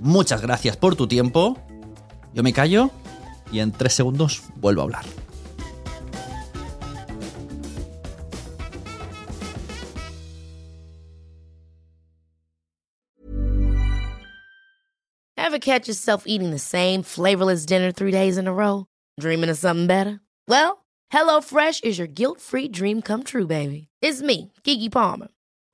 Muchas gracias por tu tiempo. Yo me callo y en tres segundos vuelvo a hablar. Ever catch yourself eating the same flavorless dinner three days in a row? Dreaming of something better? Well, HelloFresh is your guilt-free dream come true, baby. It's me, Kiki Palmer.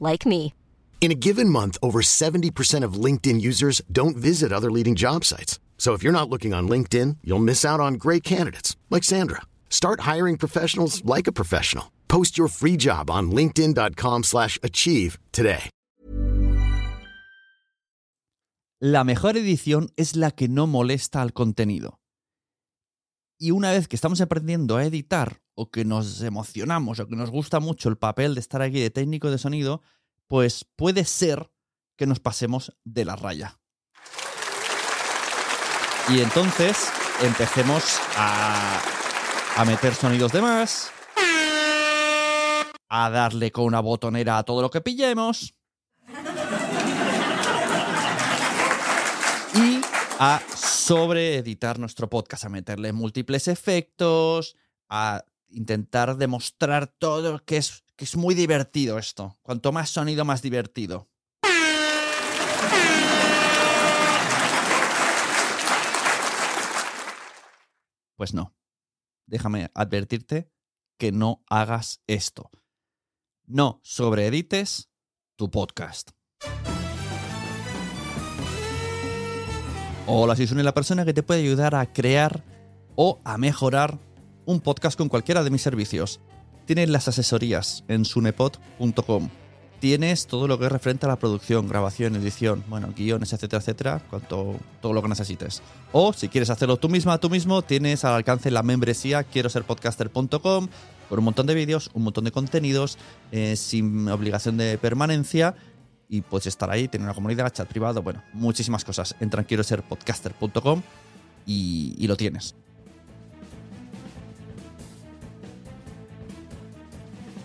like me. In a given month, over 70% of LinkedIn users don't visit other leading job sites. So if you're not looking on LinkedIn, you'll miss out on great candidates like Sandra. Start hiring professionals like a professional. Post your free job on linkedin.com/achieve slash achieve today. La mejor edición es la que no molesta al contenido. Y una vez que estamos aprendiendo a editar, o que nos emocionamos, o que nos gusta mucho el papel de estar aquí de técnico de sonido, pues puede ser que nos pasemos de la raya. Y entonces empecemos a, a meter sonidos de más, a darle con una botonera a todo lo que pillemos y a sobreeditar nuestro podcast, a meterle múltiples efectos, a intentar demostrar todo que es, que es muy divertido esto. Cuanto más sonido, más divertido. Pues no. Déjame advertirte que no hagas esto. No sobreedites tu podcast. Hola, soy Sune, la persona que te puede ayudar a crear o a mejorar un podcast con cualquiera de mis servicios. Tienes las asesorías en sunepod.com. Tienes todo lo que es referente a la producción, grabación, edición, bueno, guiones, etcétera, etcétera, cuanto, todo lo que necesites. O si quieres hacerlo tú misma, tú mismo, tienes al alcance la membresía quiero ser podcaster.com con un montón de vídeos, un montón de contenidos, eh, sin obligación de permanencia y puedes estar ahí, tener una comunidad, chat privado, bueno, muchísimas cosas. Entra en quiero ser podcaster.com y, lo tienes.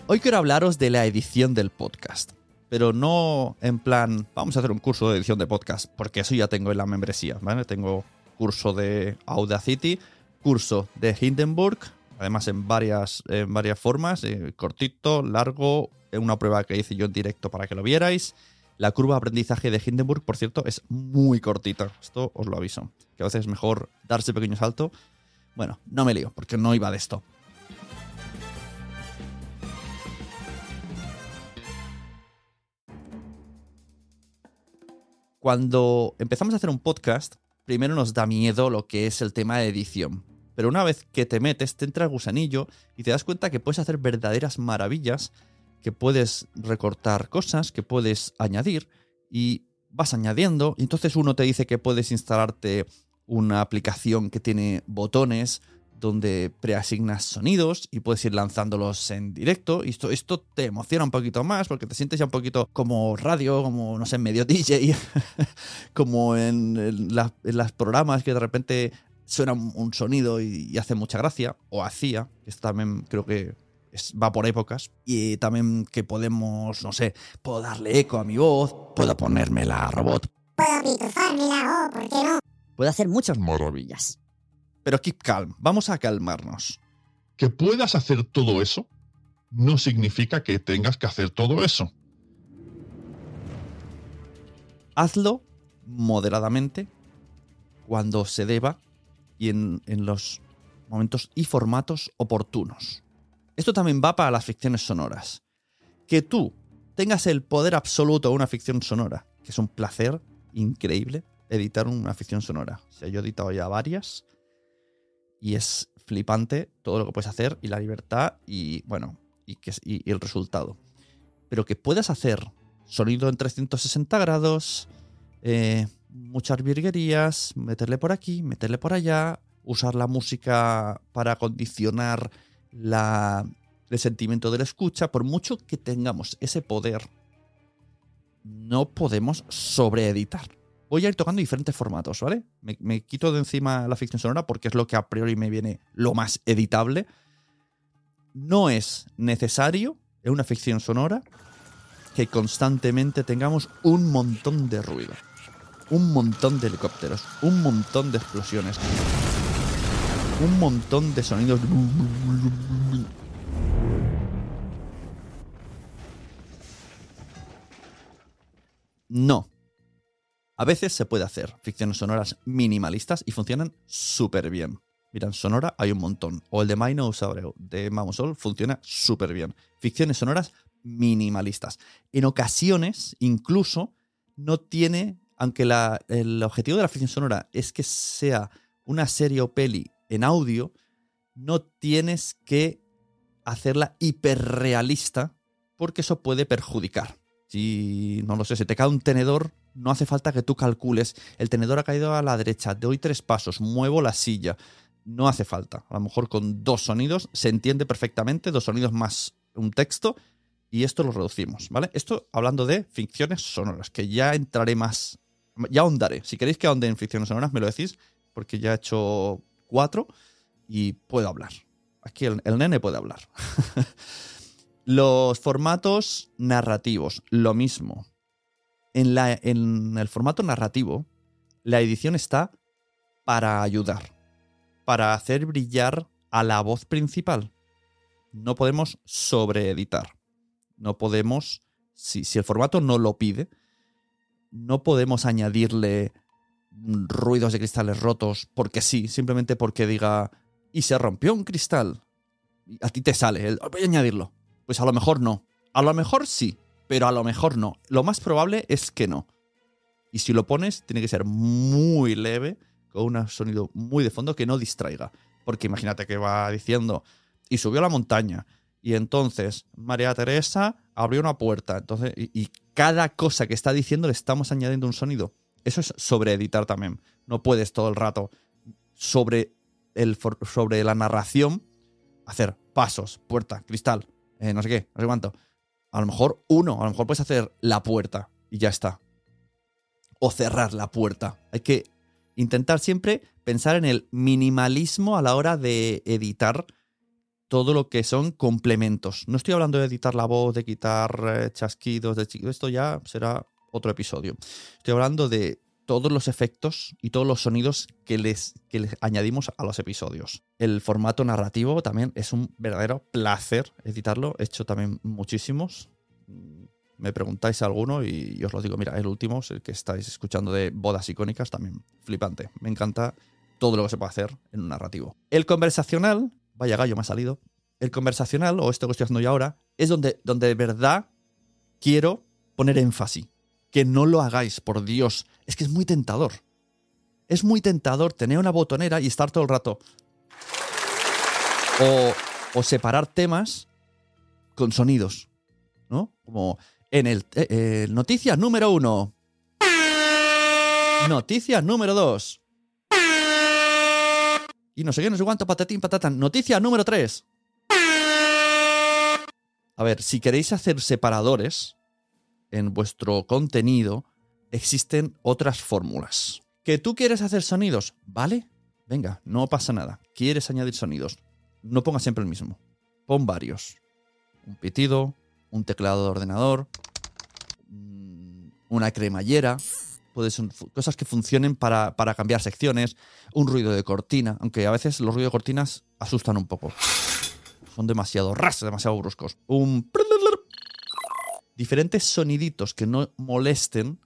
Hoy quiero hablaros de la edición del podcast, pero no en plan, vamos a hacer un curso de edición de podcast, porque eso ya tengo en la membresía, ¿vale? Tengo curso de Audacity, curso de Hindenburg, además en varias, en varias formas, eh, cortito, largo, una prueba que hice yo en directo para que lo vierais. La curva de aprendizaje de Hindenburg, por cierto, es muy cortita, esto os lo aviso, que a veces es mejor darse pequeño salto. Bueno, no me lío, porque no iba de esto. Cuando empezamos a hacer un podcast, primero nos da miedo lo que es el tema de edición. Pero una vez que te metes, te entra el gusanillo y te das cuenta que puedes hacer verdaderas maravillas, que puedes recortar cosas, que puedes añadir y vas añadiendo. Y entonces uno te dice que puedes instalarte una aplicación que tiene botones donde preasignas sonidos y puedes ir lanzándolos en directo. Y esto, esto te emociona un poquito más porque te sientes ya un poquito como radio, como, no sé, medio DJ, como en, en, programas que de repente suena un sonido y, y, hace mucha gracia, o hacía. Esto también creo que es- va por épocas. Y también que podemos, no sé, puedo darle eco a mi voz, puedo ponérmela a robot. Puede hacer muchas maravillas. Pero keep calm, vamos a calmarnos. Que puedas hacer todo eso no significa que tengas que hacer todo eso. Hazlo moderadamente cuando se deba y en, en los momentos y formatos oportunos. Esto también va para las ficciones sonoras. Que tú tengas el poder absoluto de una ficción sonora, que es un placer increíble editar una ficción sonora. O sea, yo he editado ya varias y es flipante todo lo que puedes hacer y la libertad y bueno, y, el resultado. Pero que puedas hacer sonido en 360 grados, eh, muchas virguerías, meterle por aquí, meterle por allá, usar la música para condicionar la, el sentimiento de la escucha, por mucho que tengamos ese poder, no podemos sobreeditar. Voy a ir tocando diferentes formatos, ¿vale? Me, me quito de encima la ficción sonora porque es lo que a priori me viene lo más editable. No es necesario en una ficción sonora que constantemente tengamos un montón de ruido, un montón de helicópteros, un montón de explosiones, un montón de sonidos. No. A veces se puede hacer ficciones sonoras minimalistas y funcionan súper bien. Mira, en Sonora hay un montón. O el de Abreu de Mamosol funciona súper bien. Ficciones sonoras minimalistas. En ocasiones, incluso, no tiene, aunque la- el objetivo de la ficción sonora es que sea una serie o peli en audio, no tienes que hacerla hiperrealista porque eso puede perjudicar. Si, no lo sé, si te cae un tenedor, no hace falta que tú calcules, el tenedor ha caído a la derecha, doy tres pasos, muevo la silla. No hace falta. A lo mejor con dos sonidos se entiende perfectamente, dos sonidos más un texto, y esto lo reducimos, ¿vale? Esto hablando de ficciones sonoras, que ya entraré más, ya ahondaré. Si queréis que ahonde en ficciones sonoras, me lo decís, porque ya he hecho y puedo hablar. Aquí el, el nene puede hablar. Los formatos narrativos, lo mismo. En, la, en el formato narrativo, la edición está para ayudar, para hacer brillar a la voz principal. No podemos sobreeditar. No podemos, si, si el formato no lo pide, no podemos añadirle ruidos de cristales rotos porque sí, simplemente porque diga, y se rompió un cristal. A ti te sale, voy a añadirlo. Pues a lo mejor no. A lo mejor sí, pero a lo mejor no. Lo más probable es que no. Y si lo pones, tiene que ser muy leve, con un sonido muy de fondo que no distraiga. Porque imagínate que va diciendo, y subió a la montaña, y entonces María Teresa abrió una puerta. Entonces, y cada cosa que está diciendo le estamos añadiendo un sonido. Eso es sobreeditar también. No puedes todo el rato sobre, el, sobre la narración hacer pasos, puerta, cristal, eh, no sé qué, no sé cuánto. A lo mejor uno, a lo mejor puedes hacer la puerta y ya está. O cerrar la puerta. Hay que intentar siempre pensar en el minimalismo a la hora de editar todo lo que son complementos. No estoy hablando de editar la voz, de quitar eh, chasquidos, de esto ya será otro episodio. Estoy hablando de todos los efectos y todos los sonidos que les, que les añadimos a los episodios. El formato narrativo también es un verdadero placer editarlo. He hecho también muchísimos. Me preguntáis alguno y, y os lo digo. Mira, el último, es el que estáis escuchando de bodas icónicas, también flipante. Me encanta todo lo que se puede hacer en un narrativo. El conversacional, vaya gallo me ha salido. El conversacional, o esto que estoy haciendo yo ahora, es donde, donde de verdad quiero poner énfasis. Que no lo hagáis, por Dios. Es que es muy tentador. Es muy tentador tener una botonera y estar todo el rato. O, separar temas con sonidos. ¿No? Como en el. eh, eh, noticia número uno. Noticia número dos. Y no sé qué, no sé cuánto, patatín, patatán. Noticia número tres. A ver, si queréis hacer separadores en vuestro contenido, existen otras fórmulas. ¿Que tú quieres hacer sonidos? ¿Vale? Venga, no pasa nada. ¿Quieres añadir sonidos? No pongas siempre el mismo. Pon varios. un pitido, un teclado de ordenador, mm, una cremallera, puede ser cosas que funcionen para, para cambiar secciones, un ruido de cortina, aunque a veces los ruidos de cortinas asustan un poco. Son demasiado ras, demasiado bruscos. Un diferentes soniditos que no molesten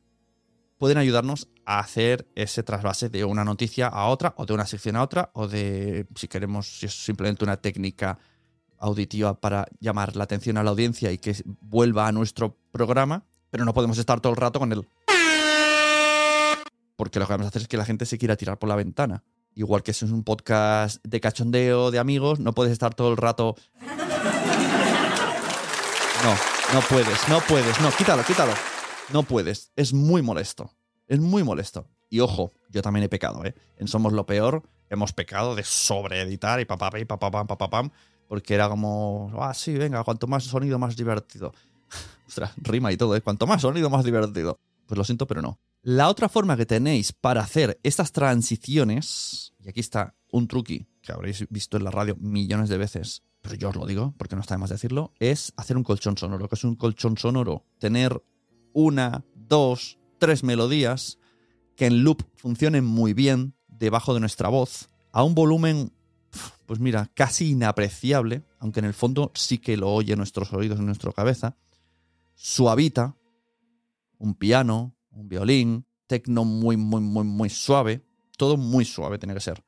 pueden ayudarnos a hacer ese trasvase de una noticia a otra, o de una sección a otra, o de, si queremos, si es simplemente una técnica auditiva para llamar la atención a la audiencia y que vuelva a nuestro programa, pero no podemos estar todo el rato con él. Porque lo que vamos a hacer es que la gente se quiera tirar por la ventana. Igual que si es un podcast de cachondeo de amigos, no puedes estar todo el rato. No, no puedes, no puedes, no, quítalo, quítalo. No puedes, es muy molesto. Es muy molesto. Y ojo, yo también he pecado, ¿eh? En Somos lo Peor hemos pecado de sobreeditar y papá, y porque era como, ah, sí, venga, cuanto más sonido, más divertido. Ostras, rima y todo, ¿eh? Cuanto más sonido, más divertido. Pues lo siento, pero no. La otra forma que tenéis para hacer estas transiciones, y aquí está un truqui que habréis visto en la radio millones de veces, pero yo os lo digo porque no está de más decirlo, es hacer un colchón sonoro. que es un colchón sonoro? Tener una, dos, tres melodías que en loop funcionen muy bien debajo de nuestra voz a un volumen, pues mira, casi inapreciable, aunque en el fondo sí que lo oye nuestros oídos en nuestra cabeza, suavita, un piano, un violín, tecno muy, muy, muy, muy suave, todo muy suave tiene que ser.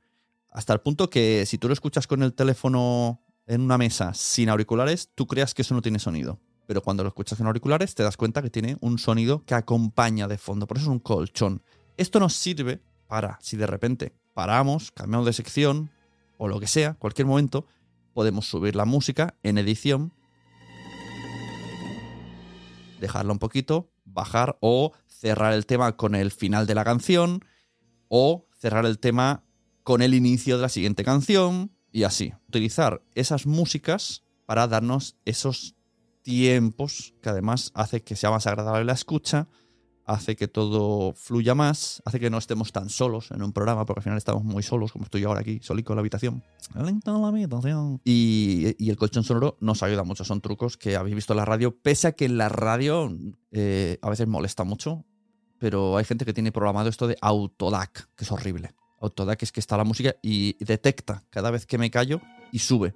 Hasta el punto que si tú lo escuchas con el teléfono en una mesa sin auriculares, tú creas que eso no tiene sonido. Pero cuando lo escuchas en auriculares te das cuenta que tiene un sonido que acompaña de fondo, por eso es un colchón. Esto nos sirve para, si de repente paramos, cambiamos de sección o lo que sea, cualquier momento, podemos subir la música en edición, dejarla un poquito, bajar o cerrar el tema con el final de la canción o cerrar el tema con el inicio de la siguiente canción y así. Utilizar esas músicas para darnos esos tiempos, que además hace que sea más agradable la escucha, hace que todo fluya más, hace que no estemos tan solos en un programa, porque al final estamos muy solos, como estoy ahora aquí, solico en la habitación. Y, y, el colchón sonoro nos ayuda mucho, son trucos que habéis visto en la radio, pese a que en la radio eh, a veces molesta mucho, pero hay gente que tiene programado esto de autodac, que es horrible. Autodac es que está la música y detecta cada vez que me callo y sube.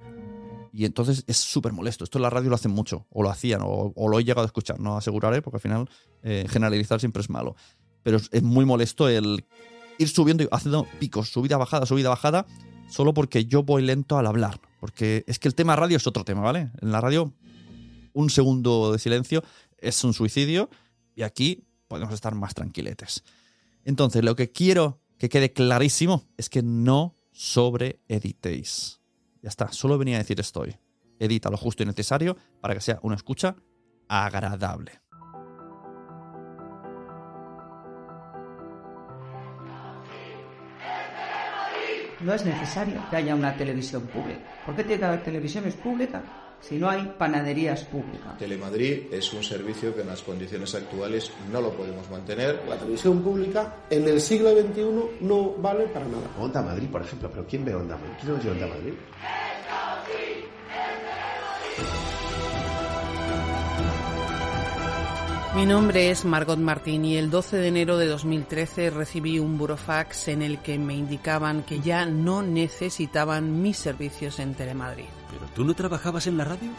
Y entonces es súper molesto. Esto en la radio lo hacen mucho, o lo hacían, o, lo he llegado a escuchar, no aseguraré, porque al final eh, generalizar siempre es malo. Pero es, muy molesto el ir subiendo y haciendo picos, subida, bajada, subida, bajada, solo porque yo voy lento al hablar. Porque es que el tema radio es otro tema, ¿vale? En la radio, un segundo de silencio es un suicidio, y aquí podemos estar más tranquiletes. Entonces, lo que quiero que quede clarísimo es que no sobreeditéis. Ya está, solo venía a decir estoy. Edita lo justo y necesario para que sea una escucha agradable. No es necesario que haya una televisión pública. ¿Por qué tiene que haber televisiones públicas si no hay panaderías públicas? Telemadrid es un servicio que en las condiciones actuales no lo podemos mantener. La televisión pública en el siglo XXI no vale para nada. Onda Madrid, por ejemplo, pero ¿quién ve Onda Madrid? ¿Quién oye Onda Madrid? Mi nombre es Margot Martín y el 12 de enero de 2013 recibí un burofax en el que me indicaban que ya no necesitaban mis servicios en Telemadrid. ¿Pero tú no trabajabas en la radio?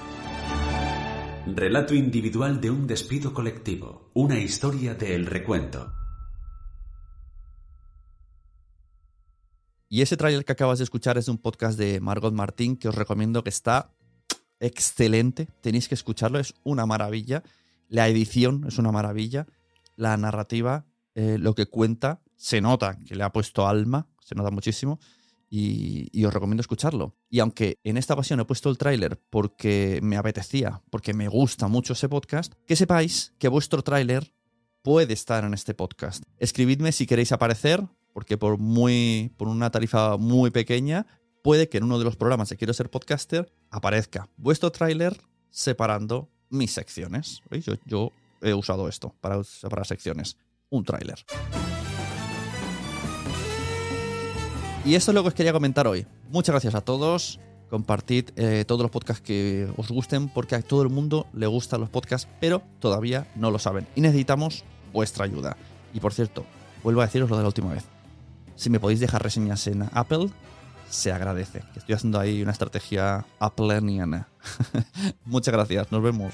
Relato individual de un despido colectivo. Una historia de El Recuento. Y ese trailer que acabas de escuchar es un podcast de Margot Martín que os recomiendo que está excelente. Tenéis que escucharlo, es una maravilla. La edición es una maravilla. La narrativa, eh, lo que cuenta, se nota que le ha puesto alma, se nota muchísimo. Y, os recomiendo escucharlo. Y aunque en esta ocasión he puesto el tráiler porque me apetecía, porque me gusta mucho ese podcast, que sepáis que vuestro tráiler puede estar en este podcast. Escribidme si queréis aparecer, porque por, muy, por una tarifa muy pequeña, puede que en uno de los programas de Quiero ser podcaster aparezca vuestro tráiler separando mis secciones. Yo, he usado esto para separar secciones. Un tráiler. Y esto es lo que os quería comentar hoy. Muchas gracias a todos. Compartid eh, todos los podcasts que os gusten porque a todo el mundo le gustan los podcasts, pero todavía no lo saben. Y necesitamos vuestra ayuda. Y por cierto, vuelvo a deciros lo de la última vez. Si me podéis dejar reseñas en Apple, se agradece. Estoy haciendo ahí una estrategia appleniana. Muchas gracias, nos vemos.